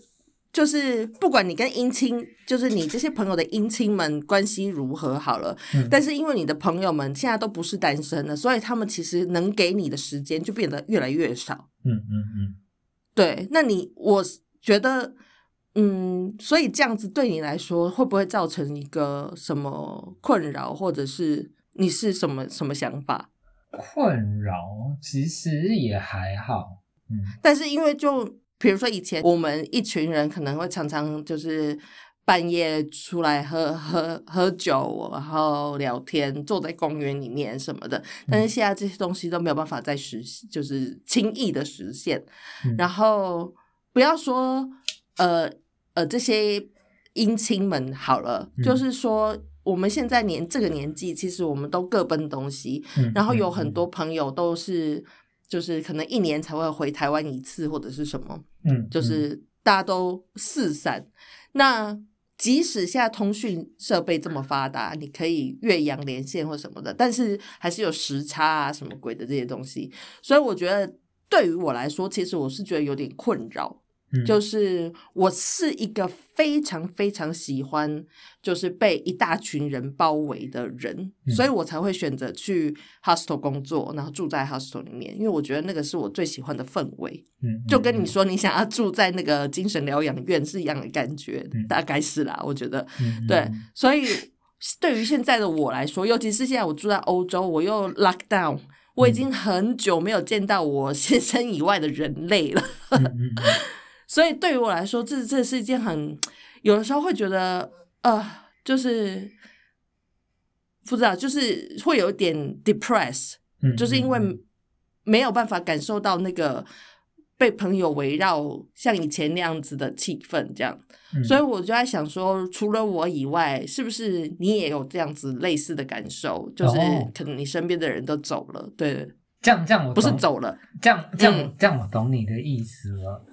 [SPEAKER 1] 就是不管你跟姻亲，就是你这些朋友的姻亲们关系如何好了，
[SPEAKER 2] 嗯
[SPEAKER 1] 但是因为你的朋友们现在都不是单身了，所以他们其实能给你的时间就变得越来越少。
[SPEAKER 2] 嗯嗯嗯
[SPEAKER 1] 对，那你我觉得。嗯，所以这样子对你来说，会不会造成一个什么困扰，或者是你是什么什么想法？
[SPEAKER 2] 困扰其实也还好，嗯
[SPEAKER 1] 但是因为就比如说以前我们一群人可能会常常就是半夜出来喝喝喝酒，然后聊天，坐在公园里面什么的。但是现在这些东西都没有办法再实，就是轻易的实现。
[SPEAKER 2] 嗯
[SPEAKER 1] 然后不要说呃呃这些姻亲们好了，
[SPEAKER 2] 嗯
[SPEAKER 1] 就是说我们现在年这个年纪，其实我们都各奔东西，
[SPEAKER 2] 嗯，
[SPEAKER 1] 然后有
[SPEAKER 2] 嗯
[SPEAKER 1] 很多朋友都是，就是可能一年才会回台湾一次，或者是什么，
[SPEAKER 2] 嗯，
[SPEAKER 1] 就是大家都四散。那即使现在通讯设备这么发达，你可以越洋连线或什么的，但是还是有时差啊什么鬼的这些东西，所以我觉得对于我来说，其实我是觉得有点困扰。
[SPEAKER 2] 嗯
[SPEAKER 1] 就是我是一个非常非常喜欢，就是被一大群人包围的人，
[SPEAKER 2] 嗯
[SPEAKER 1] 所以我才会选择去 hostel 工作，然后住在 hostel 里面，因为我觉得那个是我最喜欢的氛围。
[SPEAKER 2] 嗯，
[SPEAKER 1] 就跟你说，你想要住在那个精神疗养院是一样的感觉，
[SPEAKER 2] 嗯
[SPEAKER 1] 大概是啦，我觉得。
[SPEAKER 2] 嗯，
[SPEAKER 1] 对
[SPEAKER 2] 嗯，
[SPEAKER 1] 所以对于现在的我来说，尤其是现在我住在欧洲，我又 lock down，我已
[SPEAKER 2] 嗯
[SPEAKER 1] 经很久没有见到我先生以外的人类了。所以对于我来说，这这是一件很有的时候会觉得呃，就是不知道，就是会有一点 depress，
[SPEAKER 2] 嗯，
[SPEAKER 1] 就是因为
[SPEAKER 2] 嗯
[SPEAKER 1] 没有办法感受到那个被朋友围绕，像以前那样子的气氛这样。
[SPEAKER 2] 嗯
[SPEAKER 1] 所以我就在想说，除了我以外，是不是你也有这样子类似的感受？就是
[SPEAKER 2] 哦
[SPEAKER 1] 可能你身边的人都走了，对，
[SPEAKER 2] 这样这样我
[SPEAKER 1] 不是走了，
[SPEAKER 2] 这样这样、
[SPEAKER 1] 嗯
[SPEAKER 2] 这样，我懂你的意思了。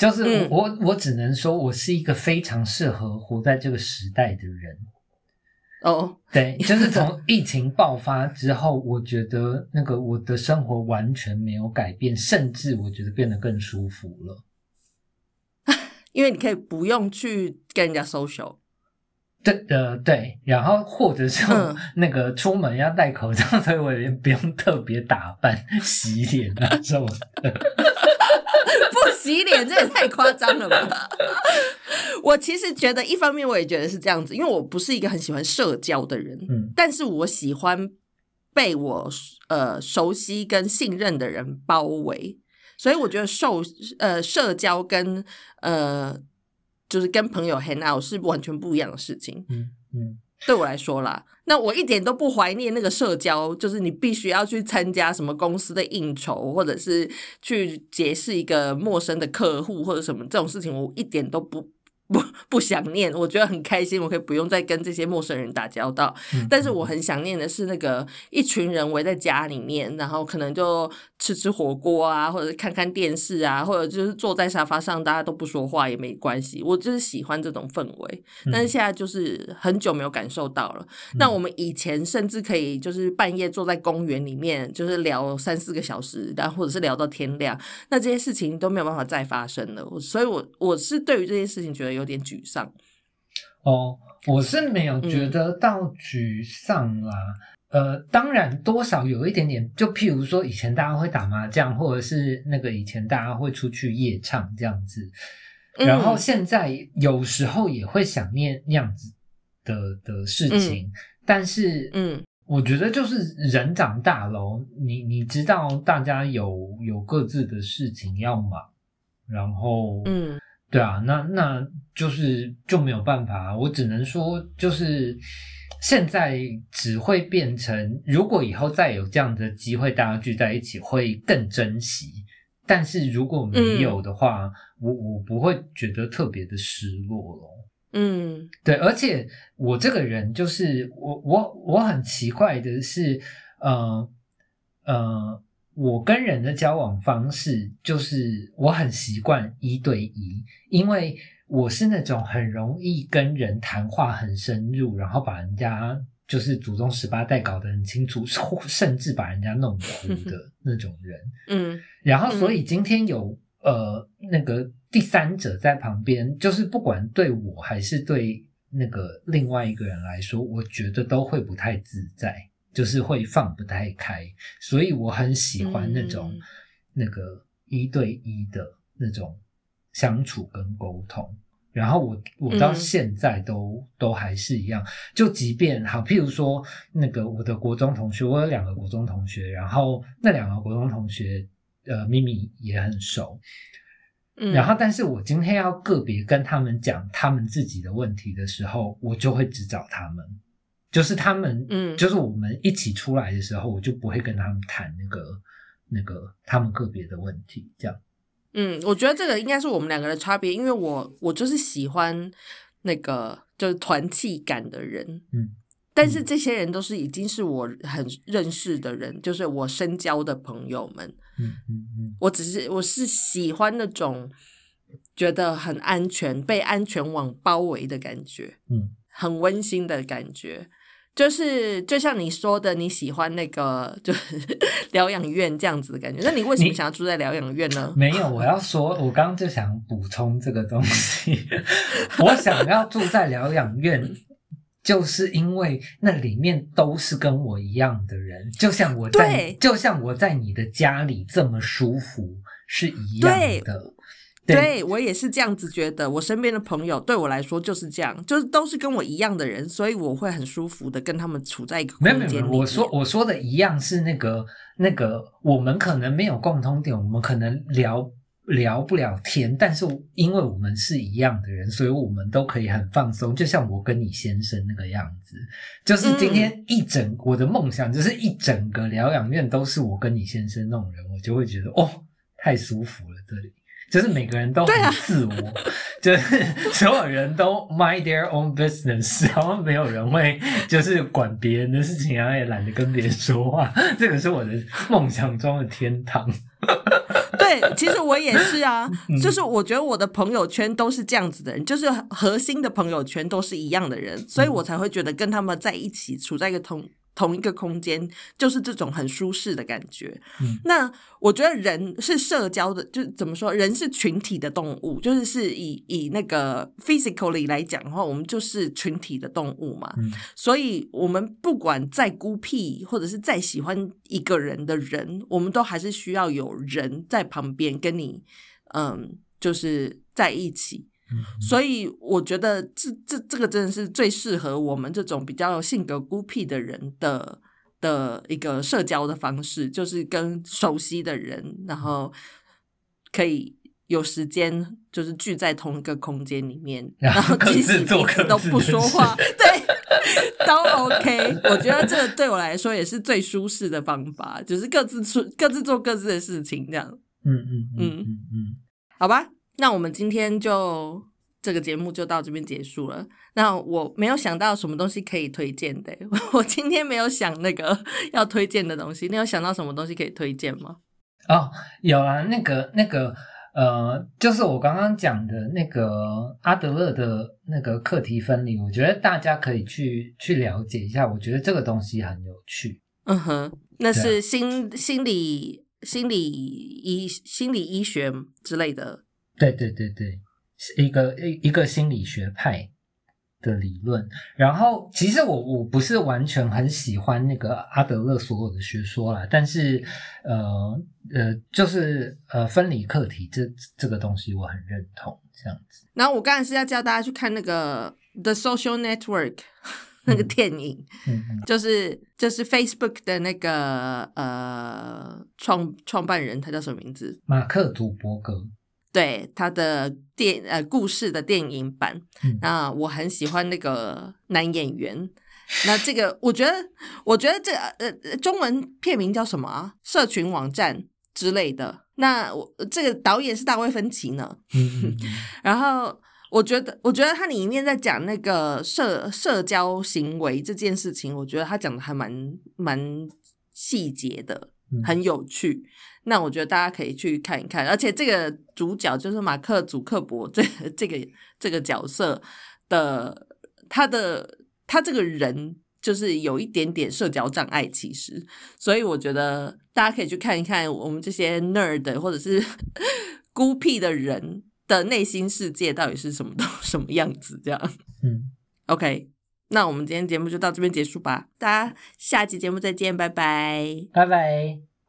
[SPEAKER 2] 就是我、
[SPEAKER 1] 嗯
[SPEAKER 2] 我我只能说，我是一个非常适合活在这个时代的人。
[SPEAKER 1] 哦，
[SPEAKER 2] 对，就是从疫情爆发之后，我觉得那个我的生活完全没有改变，甚至我觉得变得更舒服了。
[SPEAKER 1] 因为你可以不用去跟人家 social，
[SPEAKER 2] 对，呃，对，然后或者是
[SPEAKER 1] 嗯
[SPEAKER 2] 那个出门要戴口罩，所以我也不用特别打扮、洗脸啊什么的。
[SPEAKER 1] 不洗脸，这也太夸张了吧！我其实觉得，一方面我也觉得是这样子，因为我不是一个很喜欢社交的人，
[SPEAKER 2] 嗯
[SPEAKER 1] 但是我喜欢被我呃熟悉跟信任的人包围，所以我觉得受呃社交跟呃就是跟朋友 hang out 是完全不一样的事情。
[SPEAKER 2] 嗯嗯，
[SPEAKER 1] 对我来说啦，那我一点都不怀念那个社交，就是你必须要去参加什么公司的应酬，或者是去结识一个陌生的客户或者什么这种事情，我一点都不不 不想念。我觉得很开心，我可以不用再跟这些陌生人打交道。
[SPEAKER 2] 嗯
[SPEAKER 1] 但是我很想念的是那个一群人围在家里面，然后可能就吃吃火锅啊，或者是看看电视啊，或者就是坐在沙发上，大家都不说话也没关系。我就是喜欢这种氛围，但是现在就是很久没有感受到了。那我们以前甚至可以就是半夜坐在公园里面，就是聊三四个小时，然后或者是聊到天亮，那这些事情都没有办法再发生了。所以我，我是对于这件事情觉得有点沮丧。
[SPEAKER 2] 哦，我是没有觉
[SPEAKER 1] 嗯
[SPEAKER 2] 得到沮丧啦。呃，当然多少有一点点，就譬如说以前大家会打麻将，或者是那个以前大家会出去夜唱这样子，然后
[SPEAKER 1] 嗯
[SPEAKER 2] 现在有时候也会想念那样子的的事情，但是
[SPEAKER 1] 嗯。
[SPEAKER 2] 我觉得就是人长大了哦，你你知道大家有有各自的事情要忙，然后
[SPEAKER 1] 嗯
[SPEAKER 2] 对啊，那那就是就没有办法啊，我只能说就是现在只会变成，如果以后再有这样的机会，大家聚在一起会更珍惜。但是如果没有的话，我我不会觉得特别的失落咯。
[SPEAKER 1] 嗯
[SPEAKER 2] 对，而且我这个人就是我我我很奇怪的是，呃呃，我跟人的交往方式就是我很习惯一对一，因为我是那种很容易跟人谈话很深入，然后把人家就是祖宗十八代搞得很清楚，甚至把人家弄哭的 那种人。
[SPEAKER 1] 嗯
[SPEAKER 2] 然后，所以今天有、呃那个第三者在旁边，就是不管对我还是对那个另外一个人来说，我觉得都会不太自在，就是会放不太开。所以我很喜欢那种、
[SPEAKER 1] 嗯
[SPEAKER 2] 那个一对一的那种相处跟沟通。然后我我到
[SPEAKER 1] 嗯
[SPEAKER 2] 现在都、都还是一样，就即便好，譬如说那个我的国中同学，我有两个国中同学，然后那两个国中同学，呃，咪咪也很熟，
[SPEAKER 1] 嗯，
[SPEAKER 2] 然后但是我今天要个别跟他们讲他们自己的问题的时候，我就会只找他们，就是他们，
[SPEAKER 1] 嗯
[SPEAKER 2] 就是我们一起出来的时候，我就不会跟他们谈那个那个他们个别的问题，这样。
[SPEAKER 1] 嗯，我觉得这个应该是我们两个的差别，因为我我就是喜欢那个就是团气感的人，
[SPEAKER 2] 嗯，
[SPEAKER 1] 但是这些人都是已经是我很认识的人，就是我深交的朋友们。
[SPEAKER 2] 嗯嗯嗯
[SPEAKER 1] 我只是我是喜欢那种觉得很安全、被安全网包围的感觉，
[SPEAKER 2] 嗯
[SPEAKER 1] 很温馨的感觉。就是就像你说的，你喜欢那个就是 疗养院这样子的感觉。那你为什么想要住在疗养院呢？
[SPEAKER 2] 没有，我要说，我刚刚就想补充这个东西。我想要住在疗养院，就是因为那里面都是跟我一样的人，就像我在，就像我在你的家里这么舒服是一样
[SPEAKER 1] 对
[SPEAKER 2] 的。
[SPEAKER 1] 对我也是这样子觉得，我身边的朋友对我来说就是这样，就是都是跟我一样的人，所以我会很舒服的跟他们处在一个空
[SPEAKER 2] 没有没有没有，
[SPEAKER 1] 间里。
[SPEAKER 2] 我说我说的一样是那个那个，我们可能没有共通点，我们可能聊聊不了天，但是因为我们是一样的人，所以我们都可以很放松。就像我跟你先生那个样子，就是今天一整、我的梦想就是一整个疗养院都是我跟你先生那种人，我就会觉得哦，太舒服了，这里就是每个人都很自我，就是 所有人都 mind their own business，然后没有人会就是管别人的事情，然后也懒得跟别人说话，这个是我的梦想中的天堂。
[SPEAKER 1] 对，其实我也是啊，
[SPEAKER 2] 嗯。
[SPEAKER 1] 就是我觉得我的朋友圈都是这样子的人，就是核心的朋友圈都是一样的人，所以
[SPEAKER 2] 嗯。
[SPEAKER 1] 我才会觉得跟他们在一起，处在一个同同一个空间，就是这种很舒适的感觉。
[SPEAKER 2] 嗯
[SPEAKER 1] 那我觉得人是社交的，就是怎么说，人是群体的动物，就是是以以那个 physically 来讲的话，我们就是群体的动物嘛。
[SPEAKER 2] 嗯
[SPEAKER 1] 所以，我们不管再孤僻，或者是再喜欢一个人的人，我们都还是需要有人在旁边跟你，嗯，就是在一起。
[SPEAKER 2] 嗯
[SPEAKER 1] 所以，我觉得这这这个真的是最适合我们这种比较性格孤僻的人的的一个社交的方式，就是跟熟悉的人，然后可以。有时间就是聚在同一个空间里面，
[SPEAKER 2] 然后
[SPEAKER 1] 即使彼此都不说话，对，都 OK。我觉得这个对我来说也是最舒适的方法，就是各自做各自做各自的事情，这样
[SPEAKER 2] 嗯嗯嗯嗯嗯，
[SPEAKER 1] 好吧？那我们今天就这个节目就到这边结束了。那我没有想到什么东西可以推荐的，我今天没有想那个 要推荐的东西。你有想到什么东西可以推荐吗？
[SPEAKER 2] 哦，有啊，那个那个呃，就是我刚刚讲的那个阿德勒的那个课题分离，我觉得大家可以去去了解一下，我觉得这个东西很有趣。
[SPEAKER 1] 嗯哼，那是心心理心理医心理医学之类的。
[SPEAKER 2] 对对对对，是一个一一个心理学派的理论。然后，其实我我不是完全很喜欢那个阿德勒所有的学说啦，但是呃呃，就是呃分离课题这这个东西我很认同，这样子。
[SPEAKER 1] 然后我刚才是要教大家去看那个《The Social Network 》那个电影，
[SPEAKER 2] 嗯嗯
[SPEAKER 1] 就是就是 Facebook 的那个呃创创办人，他叫什么名字？
[SPEAKER 2] 马克·祖伯格，
[SPEAKER 1] 对他的电呃故事的电影版，
[SPEAKER 2] 嗯
[SPEAKER 1] 那我很喜欢那个男演员。那这个我觉得，我觉得这呃呃中文片名叫什么啊？社群网站之类的。那我这个导演是大卫芬奇呢。然后我觉得，我觉得他里面在讲那个社社交行为这件事情，我觉得他讲的还蛮蛮细节的，
[SPEAKER 2] 嗯
[SPEAKER 1] 很有趣。那我觉得大家可以去看一看，而且这个主角就是马克·祖克伯这这个这个角色的他的他这个人。就是有一点点社交障碍，其实，所以我觉得大家可以去看一看我们这些 nerd 或者是 孤僻的人的内心世界到底是什么东什么样子。这样
[SPEAKER 2] 嗯
[SPEAKER 1] ，，OK，那我们今天节目就到这边结束吧，大家下期节目再见，拜拜。
[SPEAKER 2] 拜拜。